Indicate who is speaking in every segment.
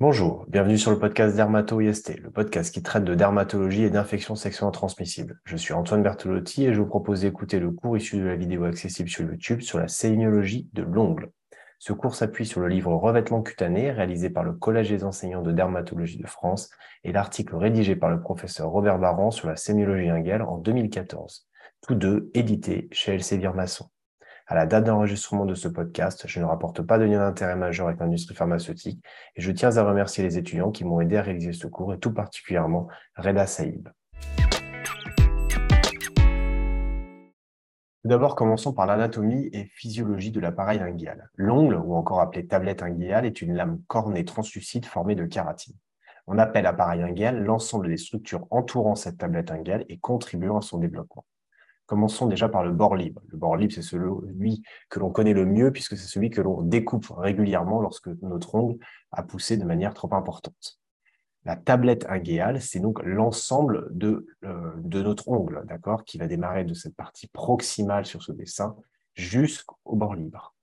Speaker 1: Bonjour, bienvenue sur le podcast Dermato-IST, le podcast qui traite de dermatologie et d'infections sexuellement transmissibles. Je suis Antoine Bertolotti et je vous propose d'écouter le cours issu de la vidéo accessible sur YouTube sur la sémiologie de l'ongle. Ce cours s'appuie sur le livre Revêtement cutané réalisé par le Collège des enseignants de dermatologie de France et l'article rédigé par le professeur Robert Baran sur la sémiologie inguelle en 2014, tous deux édités chez Elsevier Masson. À la date d'enregistrement de ce podcast, je ne rapporte pas de lien d'intérêt majeur avec l'industrie pharmaceutique et je tiens à remercier les étudiants qui m'ont aidé à réaliser ce cours et tout particulièrement Reda Saïb. Tout d'abord, commençons par l'anatomie et physiologie de l'appareil inguial. L'ongle, ou encore appelé tablette inguiale, est une lame cornée translucide formée de kératine. On appelle appareil inguial l'ensemble des structures entourant cette tablette inguiale et contribuant à son développement. Commençons déjà par le bord libre. Le bord libre, c'est celui que l'on connaît le mieux puisque c'est celui que l'on découpe régulièrement lorsque notre ongle a poussé de manière trop importante. La tablette ingéale, c'est donc l'ensemble de, euh, de notre ongle, d'accord, qui va démarrer de cette partie proximale sur ce dessin jusqu'au bord libre.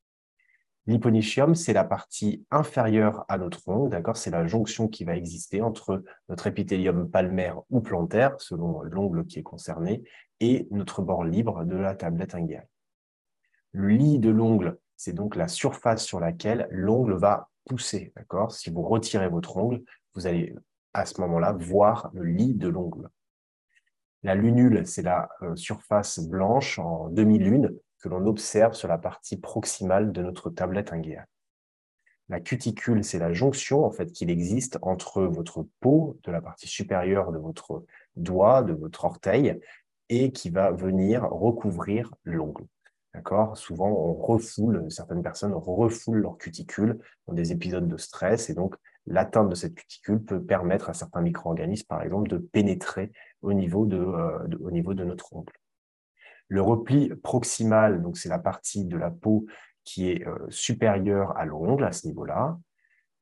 Speaker 1: L'hyponychium, c'est la partie inférieure à notre ongle, C'est la jonction qui va exister entre notre épithélium palmaire ou plantaire, selon l'ongle qui est concerné, et notre bord libre de la tablette inguinale. Le lit de l'ongle, c'est donc la surface sur laquelle l'ongle va pousser, Si vous retirez votre ongle, vous allez à ce moment-là voir le lit de l'ongle. La lunule, c'est la euh, surface blanche en demi-lune que l'on observe sur la partie proximale de notre tablette inguéale. La cuticule, c'est la jonction en fait qu'il existe entre votre peau de la partie supérieure de votre doigt, de votre orteil, et qui va venir recouvrir l'ongle. D'accord? Souvent, on refoule, certaines personnes refoulent leur cuticule dans des épisodes de stress, et donc l'atteinte de cette cuticule peut permettre à certains micro-organismes, par exemple, de pénétrer au niveau de, euh, au niveau de notre ongle. Le repli proximal, donc c'est la partie de la peau qui est euh, supérieure à l'ongle à ce niveau-là.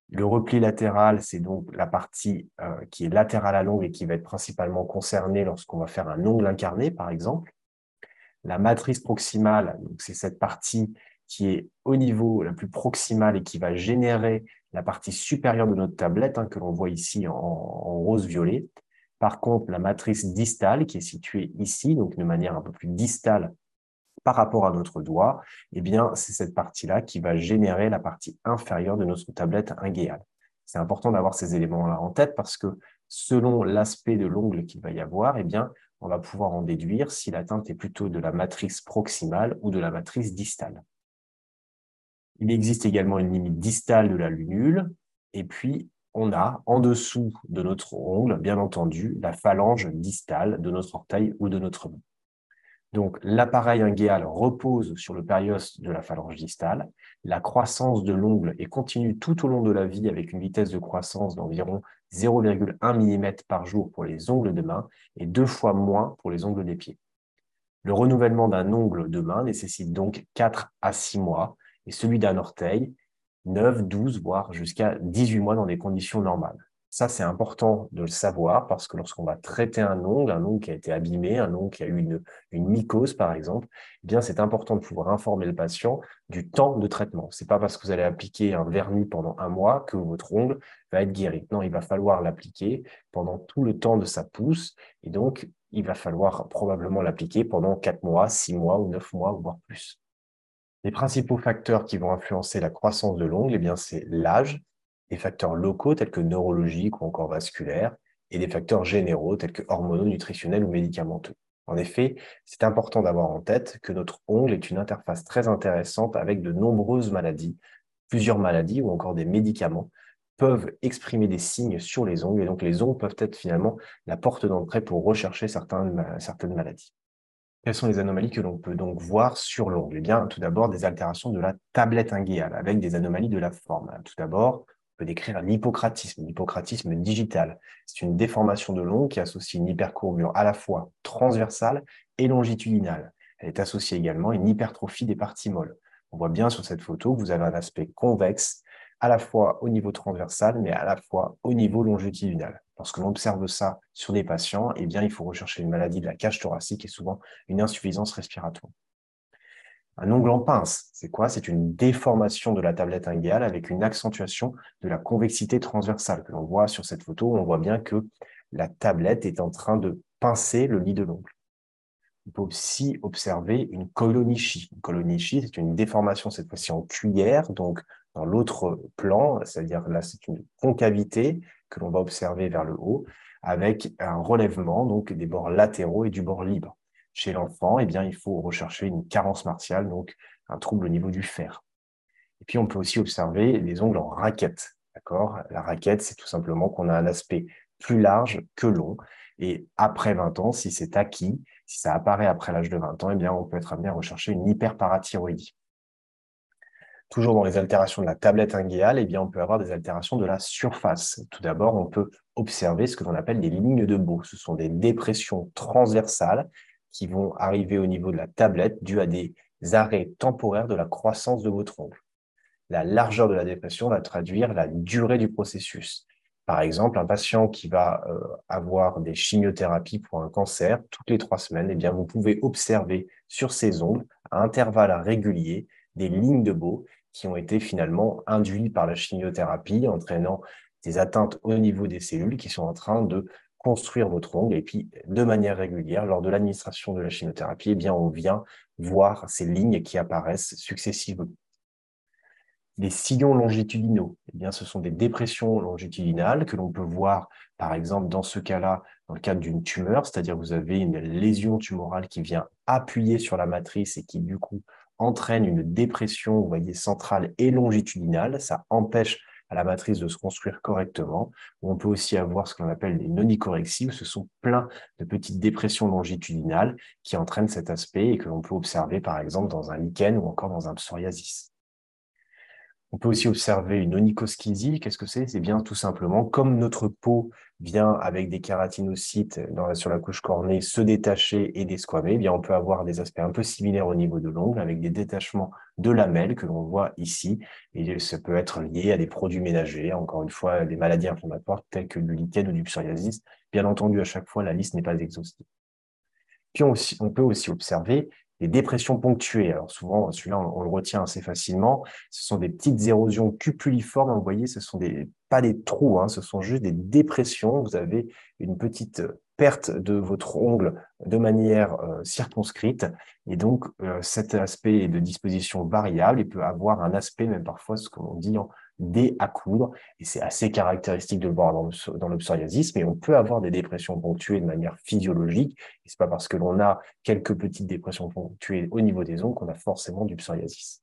Speaker 1: Le repli latéral, c'est donc la partie euh, qui est latérale à l'ongle et qui va être principalement concernée lorsqu'on va faire un ongle incarné, par exemple. La matrice proximale, c'est cette partie qui est au niveau la plus proximale et qui va générer la partie supérieure de notre tablette, hein, que l'on voit ici en rose-violet. Par contre, la matrice distale, qui est située ici, donc de manière un peu plus distale par rapport à notre doigt, eh bien, c'est cette partie-là qui va générer la partie inférieure de notre tablette ingéale. C'est important d'avoir ces éléments-là en tête parce que selon l'aspect de l'ongle qu'il va y avoir, eh bien, on va pouvoir en déduire si l'atteinte est plutôt de la matrice proximale ou de la matrice distale. Il existe également une limite distale de la lunule, et puis on a en dessous de notre ongle, bien entendu, la phalange distale de notre orteil ou de notre main. Donc, l'appareil ingéal repose sur le périos de la phalange distale. La croissance de l'ongle est continue tout au long de la vie avec une vitesse de croissance d'environ 0,1 mm par jour pour les ongles de main et deux fois moins pour les ongles des pieds. Le renouvellement d'un ongle de main nécessite donc 4 à 6 mois et celui d'un orteil 9, 12, voire jusqu'à 18 mois dans des conditions normales. Ça, c'est important de le savoir parce que lorsqu'on va traiter un ongle, un ongle qui a été abîmé, un ongle qui a eu une, mycose, par exemple, eh bien, c'est important de pouvoir informer le patient du temps de traitement. C'est pas parce que vous allez appliquer un vernis pendant un mois que votre ongle va être guéri. Non, il va falloir l'appliquer pendant tout le temps de sa pousse et donc, il va falloir probablement l'appliquer pendant 4 mois, 6 mois ou 9 mois, voire plus. Les principaux facteurs qui vont influencer la croissance de l'ongle, eh c'est l'âge, des facteurs locaux tels que neurologiques ou encore vasculaires, et des facteurs généraux tels que hormonaux, nutritionnels ou médicamenteux. En effet, c'est important d'avoir en tête que notre ongle est une interface très intéressante avec de nombreuses maladies. Plusieurs maladies ou encore des médicaments peuvent exprimer des signes sur les ongles et donc les ongles peuvent être finalement la porte d'entrée pour rechercher certaines maladies. Quelles sont les anomalies que l'on peut donc voir sur l'ongle Eh bien, tout d'abord, des altérations de la tablette ingéale avec des anomalies de la forme. Tout d'abord, on peut décrire l'hypocratisme, l'hypocratisme digital. C'est une déformation de l'ongle qui associe une hypercourbure à la fois transversale et longitudinale. Elle est associée également à une hypertrophie des parties molles. On voit bien sur cette photo que vous avez un aspect convexe à la fois au niveau transversal, mais à la fois au niveau longitudinal. Lorsque l'on observe ça sur des patients, eh bien, il faut rechercher une maladie de la cage thoracique et souvent une insuffisance respiratoire. Un ongle en pince, c'est quoi? C'est une déformation de la tablette inguéale avec une accentuation de la convexité transversale que l'on voit sur cette photo. On voit bien que la tablette est en train de pincer le lit de l'ongle. On peut aussi observer une colonichie. Une colonichie, c'est une déformation cette fois-ci en cuillère, donc dans l'autre plan, c'est-à-dire là, c'est une concavité que l'on va observer vers le haut, avec un relèvement donc des bords latéraux et du bord libre. Chez l'enfant, eh bien, il faut rechercher une carence martiale, donc un trouble au niveau du fer. Et puis, on peut aussi observer les ongles en raquette. La raquette, c'est tout simplement qu'on a un aspect plus large que long. Et après 20 ans, si c'est acquis, si ça apparaît après l'âge de 20 ans, eh bien, on peut être amené à rechercher une hyperparathyroïdie. Toujours dans les altérations de la tablette inguéale, eh bien, on peut avoir des altérations de la surface. Tout d'abord, on peut observer ce que l'on appelle des lignes de Beau. Ce sont des dépressions transversales qui vont arriver au niveau de la tablette dû à des arrêts temporaires de la croissance de votre ongle. La largeur de la dépression va traduire la durée du processus. Par exemple, un patient qui va euh, avoir des chimiothérapies pour un cancer toutes les trois semaines, eh bien, vous pouvez observer sur ses ongles, à intervalles réguliers, des lignes de Beau qui ont été finalement induites par la chimiothérapie, entraînant des atteintes au niveau des cellules qui sont en train de construire votre ongle. Et puis, de manière régulière, lors de l'administration de la chimiothérapie, eh bien, on vient voir ces lignes qui apparaissent successivement. Les sillons longitudinaux, eh bien, ce sont des dépressions longitudinales que l'on peut voir, par exemple, dans ce cas-là, dans le cadre d'une tumeur, c'est-à-dire vous avez une lésion tumorale qui vient appuyer sur la matrice et qui, du coup, entraîne une dépression, vous voyez, centrale et longitudinale. Ça empêche à la matrice de se construire correctement. On peut aussi avoir ce qu'on appelle des nonicorrexes, où ce sont plein de petites dépressions longitudinales qui entraînent cet aspect et que l'on peut observer par exemple dans un lichen ou encore dans un psoriasis. On peut aussi observer une onychoschisie. Qu'est-ce que c'est? C'est bien tout simplement comme notre peau vient avec des kératinocytes sur la couche cornée se détacher et desquamer, eh bien on peut avoir des aspects un peu similaires au niveau de l'ongle avec des détachements de lamelles que l'on voit ici. Et ça peut être lié à des produits ménagers, encore une fois, des maladies inflammatoires telles que du lichen ou du psoriasis. Bien entendu, à chaque fois, la liste n'est pas exhaustive. Puis on peut aussi observer des dépressions ponctuées. Alors souvent, celui-là, on, le retient assez facilement. Ce sont des petites érosions cupuliformes. Vous voyez, ce sont des, pas des trous, hein, ce sont juste des dépressions. Vous avez une petite perte de votre ongle de manière euh, circonscrite. Et donc, euh, cet aspect de disposition variable, il peut avoir un aspect, même parfois, ce qu'on dit en dé à coudre. Et c'est assez caractéristique de le voir dans le, dans le psoriasis, mais on peut avoir des dépressions ponctuées de manière physiologique. Et c'est pas parce que l'on a quelques petites dépressions ponctuées au niveau des ongles qu'on a forcément du psoriasis.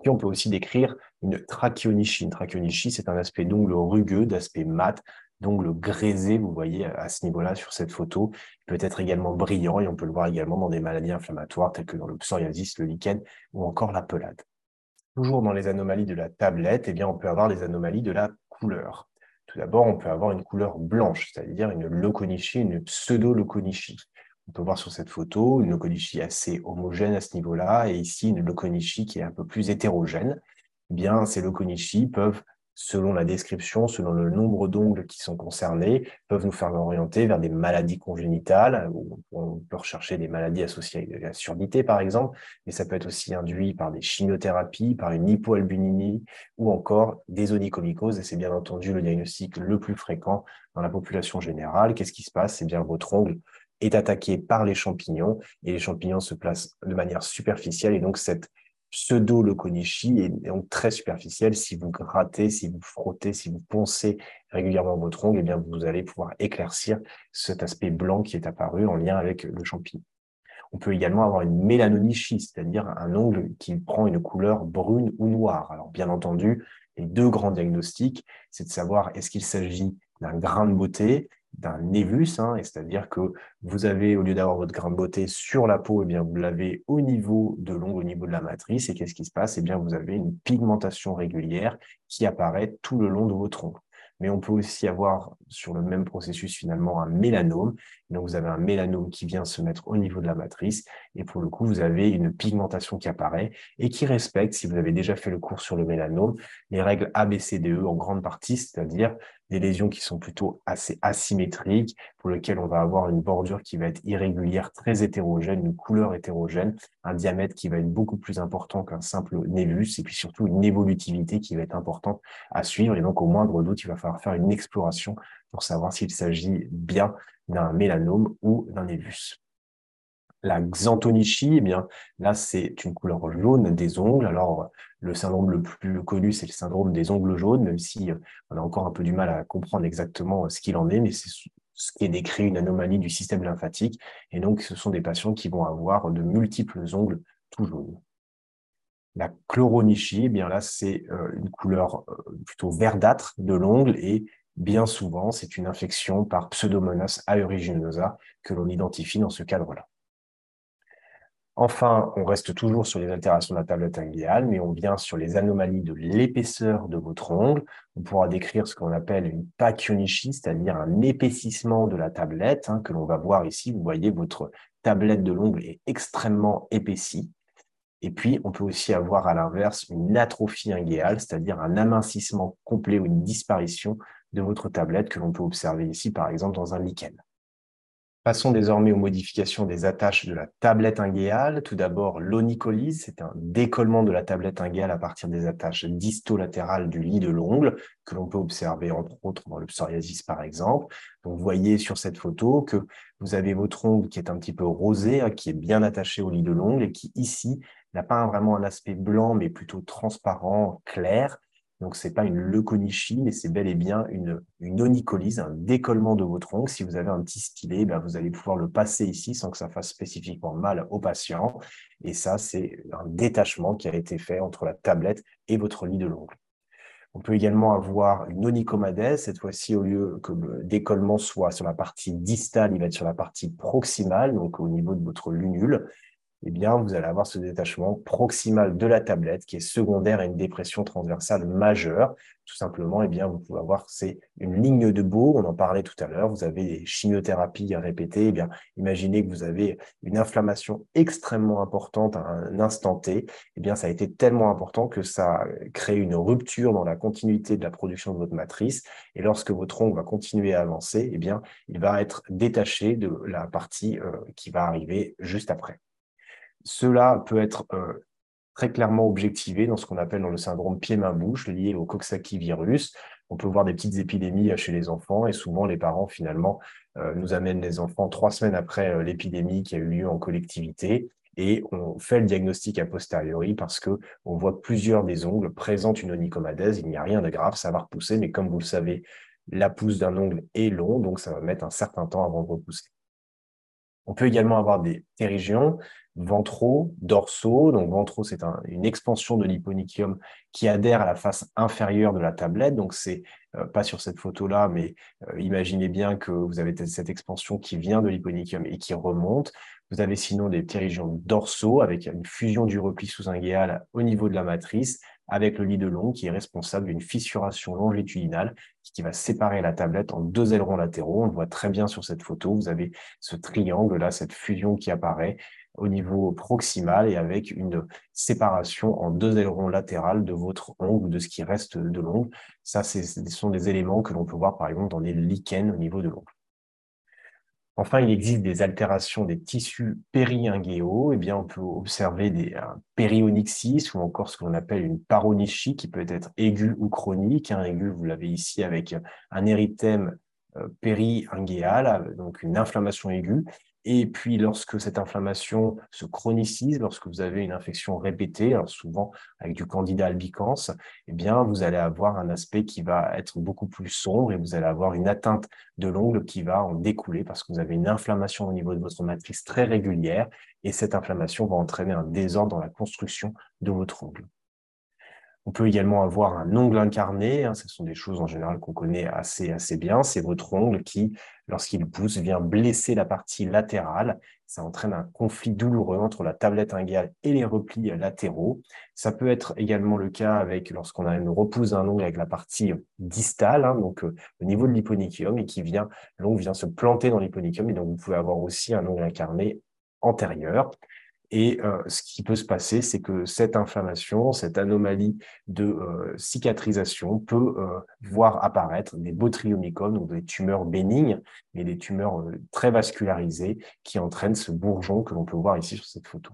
Speaker 1: Puis on peut aussi décrire une trachyonychie. Une trachyonychie, c'est un aspect d'ongle rugueux, d'aspect mat, d'ongle grésé, vous voyez à ce niveau-là sur cette photo. Peut être également brillant et on peut le voir également dans des maladies inflammatoires telles que dans le psoriasis, le lichen ou encore la pelade. Toujours dans les anomalies de la tablette, eh bien, on peut avoir des anomalies de la couleur. Tout d'abord, on peut avoir une couleur blanche, c'est-à-dire une loconichie, une pseudo-loconichie. On peut voir sur cette photo une loconichie assez homogène à ce niveau-là, et ici une loconichie qui est un peu plus hétérogène. Eh bien, ces loconichies peuvent selon la description, selon le nombre d'ongles qui sont concernés, peuvent nous faire orienter vers des maladies congénitales. On peut rechercher des maladies associées à la surdité, par exemple, mais ça peut être aussi induit par des chimiothérapies, par une hypoalbuminie ou encore des onychomycoses. Et c'est bien entendu le diagnostic le plus fréquent dans la population générale. Qu'est-ce qui se passe? C'est bien votre ongle est attaqué par les champignons et les champignons se placent de manière superficielle et donc cette pseudo-loconichie est donc très superficielle. Si vous grattez, si vous frottez, si vous poncez régulièrement votre ongle, eh bien, vous allez pouvoir éclaircir cet aspect blanc qui est apparu en lien avec le champignon. On peut également avoir une mélanonichie, c'est-à-dire un ongle qui prend une couleur brune ou noire. Alors, bien entendu, les deux grands diagnostics, c'est de savoir est-ce qu'il s'agit d'un grain de beauté, d'un névus, hein, c'est-à-dire que vous avez, au lieu d'avoir votre grain de beauté sur la peau, eh bien, vous l'avez au niveau de l'ongle, au niveau de la matrice, et qu'est-ce qui se passe? Eh bien, vous avez une pigmentation régulière qui apparaît tout le long de votre ongle. Mais on peut aussi avoir sur le même processus finalement un mélanome. Donc vous avez un mélanome qui vient se mettre au niveau de la matrice Et pour le coup, vous avez une pigmentation qui apparaît et qui respecte, si vous avez déjà fait le cours sur le mélanome, les règles ABCDE en grande partie, c'est-à-dire des lésions qui sont plutôt assez asymétriques, pour lesquelles on va avoir une bordure qui va être irrégulière, très hétérogène, une couleur hétérogène, un diamètre qui va être beaucoup plus important qu'un simple névus, et puis surtout une évolutivité qui va être importante à suivre. Et donc, au moindre doute, il va falloir faire une exploration pour savoir s'il s'agit bien d'un mélanome ou d'un névus. La xanthonychie, eh bien, là, c'est une couleur jaune des ongles. Alors, le syndrome le plus connu, c'est le syndrome des ongles jaunes, même si euh, on a encore un peu du mal à comprendre exactement euh, ce qu'il en est, mais c'est ce qui est décrit une anomalie du système lymphatique. Et donc, ce sont des patients qui vont avoir de multiples ongles tout jaunes. La chloronychie, eh bien là, c'est euh, une couleur plutôt verdâtre de l'ongle et bien souvent, c'est une infection par Pseudomonas aeruginosa que l'on identifie dans ce cadre-là. Enfin, on reste toujours sur les altérations de la tablette inguéale, mais on vient sur les anomalies de l'épaisseur de votre ongle. On pourra décrire ce qu'on appelle une pachyonychie, c'est-à-dire un épaississement de la tablette, hein, que l'on va voir ici. Vous voyez, votre tablette de l'ongle est extrêmement épaissie. Et puis, on peut aussi avoir à l'inverse une atrophie inguéale, c'est-à-dire un amincissement complet ou une disparition de votre tablette que l'on peut observer ici, par exemple, dans un lichen. Passons désormais aux modifications des attaches de la tablette inguéale. Tout d'abord, l'onycolyse, c'est un décollement de la tablette inguéale à partir des attaches distolatérales du lit de l'ongle, que l'on peut observer entre autres dans le psoriasis par exemple. Vous voyez sur cette photo que vous avez votre ongle qui est un petit peu rosé, hein, qui est bien attaché au lit de l'ongle et qui ici n'a pas vraiment un aspect blanc, mais plutôt transparent, clair. Donc, ce n'est pas une leuconychie, mais c'est bel et bien une, une un décollement de votre ongle. Si vous avez un petit stylet, ben, vous allez pouvoir le passer ici sans que ça fasse spécifiquement mal au patient. Et ça, c'est un détachement qui a été fait entre la tablette et votre lit de l'ongle. On peut également avoir une onychomadèse. Cette fois-ci, au lieu que le décollement soit sur la partie distale, il va être sur la partie proximale, donc au niveau de votre lunule eh bien, vous allez avoir ce détachement proximal de la tablette qui est secondaire à une dépression transversale majeure. Tout simplement, eh bien, vous pouvez avoir c'est une ligne de Beau, on en parlait tout à l'heure, vous avez des chimiothérapies à répéter. Eh bien, imaginez que vous avez une inflammation extrêmement importante à un instant T. Eh bien, ça a été tellement important que ça crée une rupture dans la continuité de la production de votre matrice. Et lorsque votre ongle va continuer à avancer, eh bien, il va être détaché de la partie euh, qui va arriver juste après. Cela peut être euh, très clairement objectivé dans ce qu'on appelle dans le syndrome pied-main-bouche lié au Coxsackie virus. On peut voir des petites épidémies chez les enfants et souvent les parents finalement euh, nous amènent les enfants trois semaines après euh, l'épidémie qui a eu lieu en collectivité et on fait le diagnostic a posteriori parce que on voit plusieurs des ongles présentent une onychomadèse. Il n'y a rien de grave, ça va repousser, mais comme vous le savez, la pousse d'un ongle est long, donc ça va mettre un certain temps avant de repousser. On peut également avoir des ptérygions ventraux, dorsaux. Donc ventraux, c'est une expansion de l'hyponychium qui adhère à la face inférieure de la tablette. Donc c'est euh, pas sur cette photo-là, mais euh, imaginez bien que vous avez cette expansion qui vient de l'hyponychium et qui remonte. Vous avez sinon des ptérygions dorsaux avec une fusion du repli sous-inguéal au niveau de la matrice avec le lit de long qui est responsable d'une fissuration longitudinale qui va séparer la tablette en deux ailerons latéraux. On le voit très bien sur cette photo. Vous avez ce triangle-là, cette fusion qui apparaît au niveau proximal et avec une séparation en deux ailerons latérales de votre ongle, de ce qui reste de l'ongle. Ça, ce sont des éléments que l'on peut voir, par exemple, dans les lichens au niveau de l'ongle. Enfin, il existe des altérations des tissus périingéaux. Eh bien, on peut observer des périonyxis ou encore ce qu'on appelle une paronychie qui peut être aiguë ou chronique. Un aigu, vous l'avez ici avec un érythème euh, périingéal, donc une inflammation aiguë. Et puis, lorsque cette inflammation se chronicise, lorsque vous avez une infection répétée, souvent avec du candida albicans, eh bien, vous allez avoir un aspect qui va être beaucoup plus sombre et vous allez avoir une atteinte de l'ongle qui va en découler parce que vous avez une inflammation au niveau de votre matrice très régulière et cette inflammation va entraîner un désordre dans la construction de votre ongle. On peut également avoir un ongle incarné. Hein, ce sont des choses en général qu'on connaît assez, assez bien. C'est votre ongle qui, lorsqu'il pousse, vient blesser la partie latérale. Ça entraîne un conflit douloureux entre la tablette inguéale et les replis latéraux. Ça peut être également le cas avec lorsqu'on a une repousse d'un ongle avec la partie distale, hein, donc euh, au niveau de l'hyponychium, et qui vient, l'ongle vient se planter dans l'hyponychium. Et donc, vous pouvez avoir aussi un ongle incarné antérieur. Et euh, ce qui peut se passer, c'est que cette inflammation, cette anomalie de euh, cicatrisation peut euh, voir apparaître des botryomycomes, donc des tumeurs bénignes, mais des tumeurs très vascularisées qui entraînent ce bourgeon que l'on peut voir ici sur cette photo.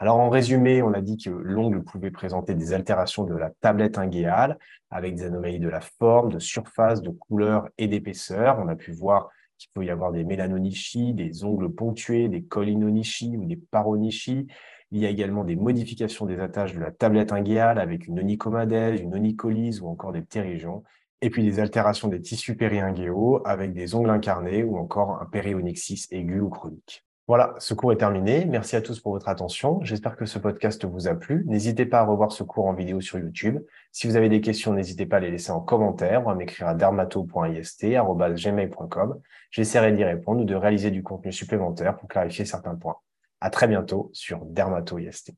Speaker 1: Alors en résumé, on a dit que l'ongle pouvait présenter des altérations de la tablette inguéale avec des anomalies de la forme, de surface, de couleur et d'épaisseur. On a pu voir qu'il peut y avoir des mélanonichies, des ongles ponctués, des cholinonichies ou des paronichies. Il y a également des modifications des attaches de la tablette inguéale avec une onychomadèse, une onycholyse ou encore des ptérygions. Et puis des altérations des tissus périinguéaux avec des ongles incarnés ou encore un périonyxis aigu ou chronique. Voilà, ce cours est terminé. Merci à tous pour votre attention. J'espère que ce podcast vous a plu. N'hésitez pas à revoir ce cours en vidéo sur YouTube. Si vous avez des questions, n'hésitez pas à les laisser en commentaire ou à m'écrire à dermato.ist.gmail.com. J'essaierai d'y répondre ou de réaliser du contenu supplémentaire pour clarifier certains points. À très bientôt sur Dermato-IST.